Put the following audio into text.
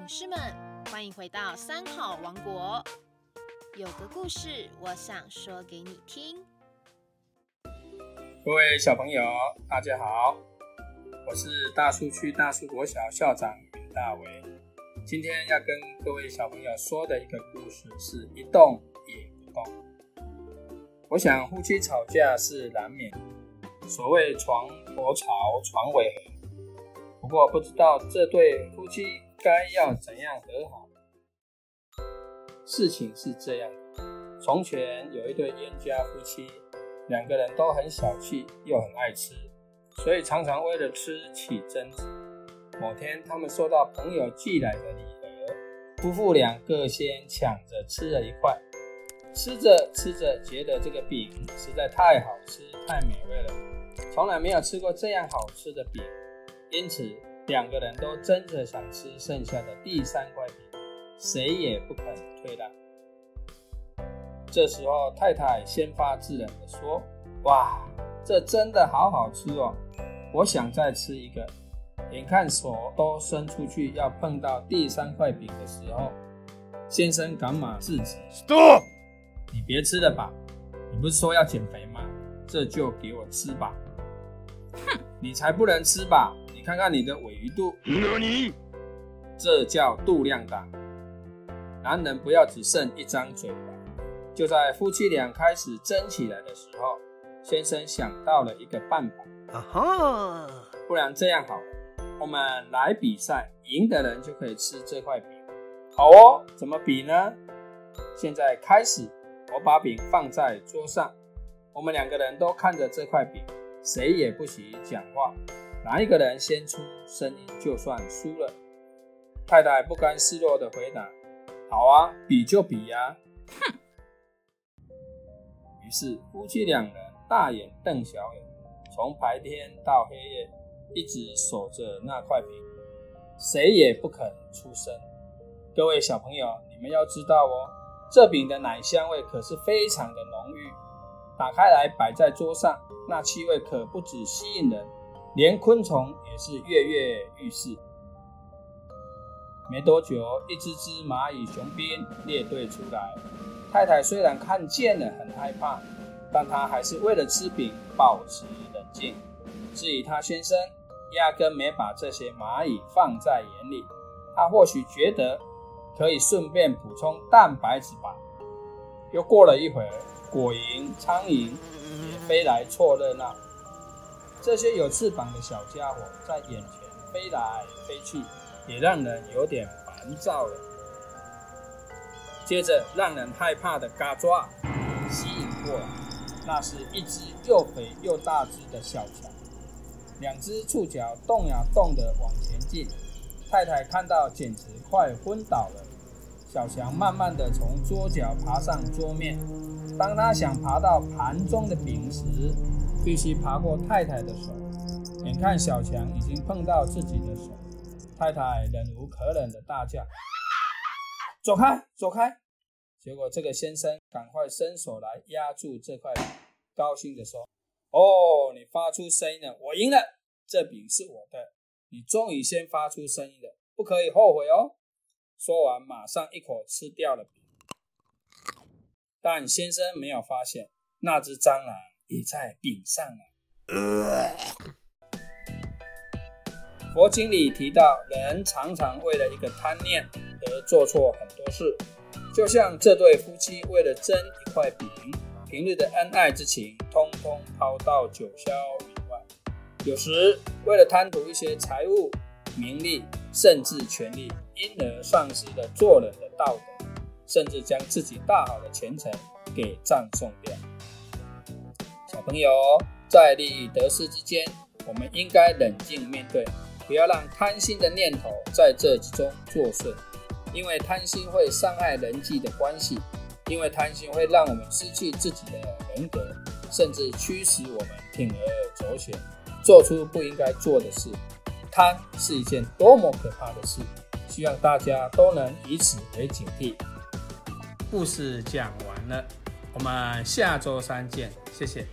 勇士们，欢迎回到三好王国。有个故事，我想说给你听。各位小朋友，大家好，我是大树区大树国小校长袁大为。今天要跟各位小朋友说的一个故事，是一动也不动。我想夫妻吵架是难免，所谓床头吵，床尾和。不过不知道这对夫妻该要怎样和好。事情是这样的：从前有一对冤家夫妻，两个人都很小气，又很爱吃，所以常常为了吃起争执。某天，他们收到朋友寄来的礼盒，夫妇两个先抢着吃了一块，吃着吃着，觉得这个饼实在太好吃、太美味了，从来没有吃过这样好吃的饼，因此两个人都争着想吃剩下的第三块饼。谁也不肯退让。这时候，太太先发制人的说：“哇，这真的好好吃哦！我想再吃一个。”眼看手都伸出去要碰到第三块饼的时候，先生赶忙制止：“Stop！你别吃了吧？你不是说要减肥吗？这就给我吃吧！”哼，你才不能吃吧？你看看你的尾鱼肚，这叫度量大。男人不要只剩一张嘴巴。就在夫妻俩开始争起来的时候，先生想到了一个办法。啊哈！不然这样好了，我们来比赛，赢的人就可以吃这块饼。好哦，怎么比呢？现在开始，我把饼放在桌上，我们两个人都看着这块饼，谁也不许讲话。哪一个人先出声音，就算输了。太太不甘示弱的回答。好啊，比就比呀！哼。于是夫妻两人大眼瞪小眼，从白天到黑夜，一直守着那块饼，谁也不肯出声。各位小朋友，你们要知道哦，这饼的奶香味可是非常的浓郁。打开来摆在桌上，那气味可不止吸引人，连昆虫也是跃跃欲试。没多久，一只只蚂蚁雄兵列队出来。太太虽然看见了很害怕，但她还是为了吃饼保持冷静。至于她先生，压根没把这些蚂蚁放在眼里。他或许觉得可以顺便补充蛋白质吧。又过了一会儿，果蝇、苍蝇也飞来凑热闹。这些有翅膀的小家伙在眼前飞来飞去。也让人有点烦躁了。接着，让人害怕的嘎抓吸引过来，那是一只又肥又大只的小强，两只触角动呀动的往前进。太太看到，简直快昏倒了。小强慢慢的从桌角爬上桌面，当他想爬到盘中的饼时，必须爬过太太的手。眼看小强已经碰到自己的手。太太忍无可忍的大叫：“走开，走开！”结果这个先生赶快伸手来压住这块饼，高兴地说：“哦，你发出声音了，我赢了，这饼是我的。你终于先发出声音了，不可以后悔哦。”说完，马上一口吃掉了饼。但先生没有发现，那只蟑螂也在饼上了。佛经里提到，人常常为了一个贪念而做错很多事，就像这对夫妻为了争一块饼，平日的恩爱之情通通抛到九霄云外。有时为了贪图一些财物、名利，甚至权力，因而丧失了做人的道德，甚至将自己大好的前程给葬送掉。朋友，在利益得失之间，我们应该冷静面对。不要让贪心的念头在这之中作祟，因为贪心会伤害人际的关系，因为贪心会让我们失去自己的人格，甚至驱使我们铤而走险，做出不应该做的事。贪是一件多么可怕的事！希望大家都能以此为警惕。故事讲完了，我们下周三见，谢谢。